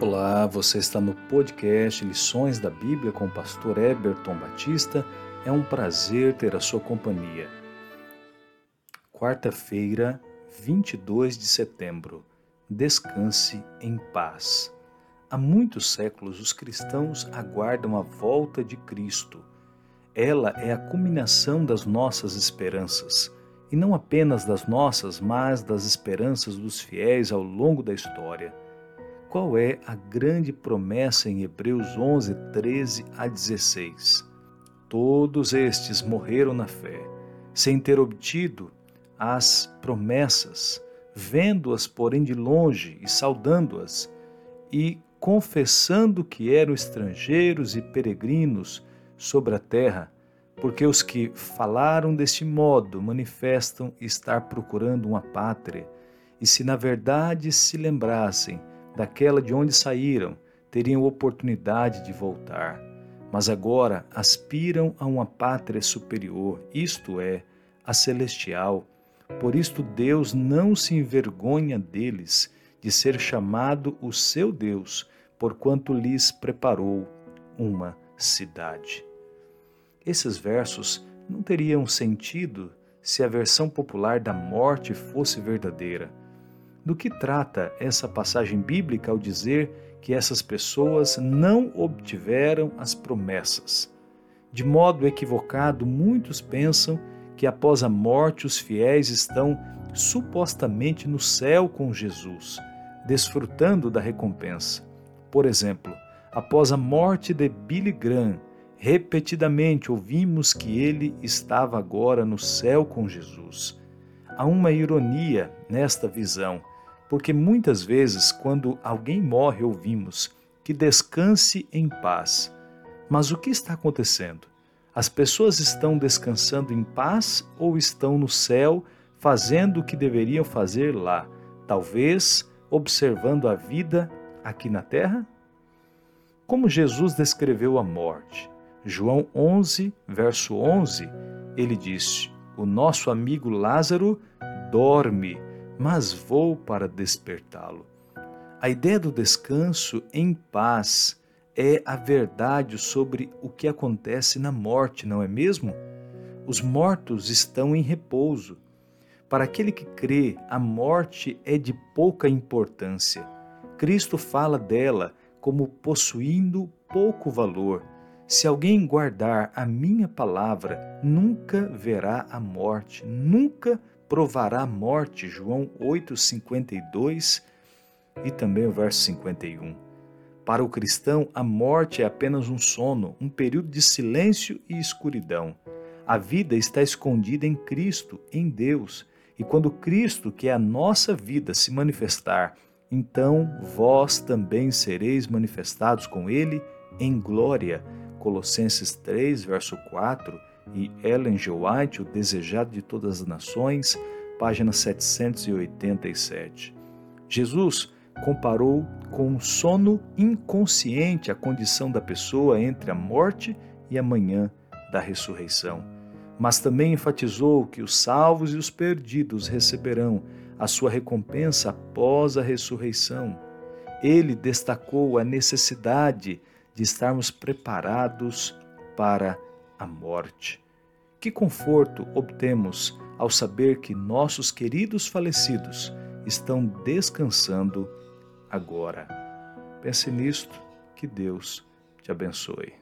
Olá, você está no podcast Lições da Bíblia com o pastor Eberton Batista. É um prazer ter a sua companhia. Quarta-feira, 22 de setembro. Descanse em paz. Há muitos séculos os cristãos aguardam a volta de Cristo. Ela é a culminação das nossas esperanças, e não apenas das nossas, mas das esperanças dos fiéis ao longo da história. Qual é a grande promessa em Hebreus 11, 13 a 16? Todos estes morreram na fé, sem ter obtido as promessas, vendo-as, porém, de longe e saudando-as, e confessando que eram estrangeiros e peregrinos sobre a terra, porque os que falaram deste modo manifestam estar procurando uma pátria, e se na verdade se lembrassem daquela de onde saíram, teriam oportunidade de voltar. Mas agora aspiram a uma pátria superior, isto é, a celestial. Por isto Deus não se envergonha deles, de ser chamado o seu Deus, porquanto lhes preparou uma cidade. Esses versos não teriam sentido se a versão popular da morte fosse verdadeira do que trata essa passagem bíblica ao dizer que essas pessoas não obtiveram as promessas. De modo equivocado, muitos pensam que após a morte os fiéis estão supostamente no céu com Jesus, desfrutando da recompensa. Por exemplo, após a morte de Billy Graham, repetidamente ouvimos que ele estava agora no céu com Jesus. Há uma ironia nesta visão porque muitas vezes, quando alguém morre, ouvimos que descanse em paz. Mas o que está acontecendo? As pessoas estão descansando em paz ou estão no céu fazendo o que deveriam fazer lá, talvez observando a vida aqui na terra? Como Jesus descreveu a morte? João 11, verso 11, ele disse: O nosso amigo Lázaro dorme mas vou para despertá-lo. A ideia do descanso em paz é a verdade sobre o que acontece na morte, não é mesmo? Os mortos estão em repouso. Para aquele que crê, a morte é de pouca importância. Cristo fala dela como possuindo pouco valor. Se alguém guardar a minha palavra, nunca verá a morte, nunca provará morte, João 8:52 e também o verso 51. Para o cristão, a morte é apenas um sono, um período de silêncio e escuridão. A vida está escondida em Cristo, em Deus, e quando Cristo, que é a nossa vida, se manifestar, então vós também sereis manifestados com ele em glória. Colossenses 3, verso 4 e Ellen G. White, O Desejado de Todas as Nações, página 787. Jesus comparou com um sono inconsciente a condição da pessoa entre a morte e a manhã da ressurreição. Mas também enfatizou que os salvos e os perdidos receberão a sua recompensa após a ressurreição. Ele destacou a necessidade de estarmos preparados para a morte. Que conforto obtemos ao saber que nossos queridos falecidos estão descansando agora. Pense nisto, que Deus te abençoe.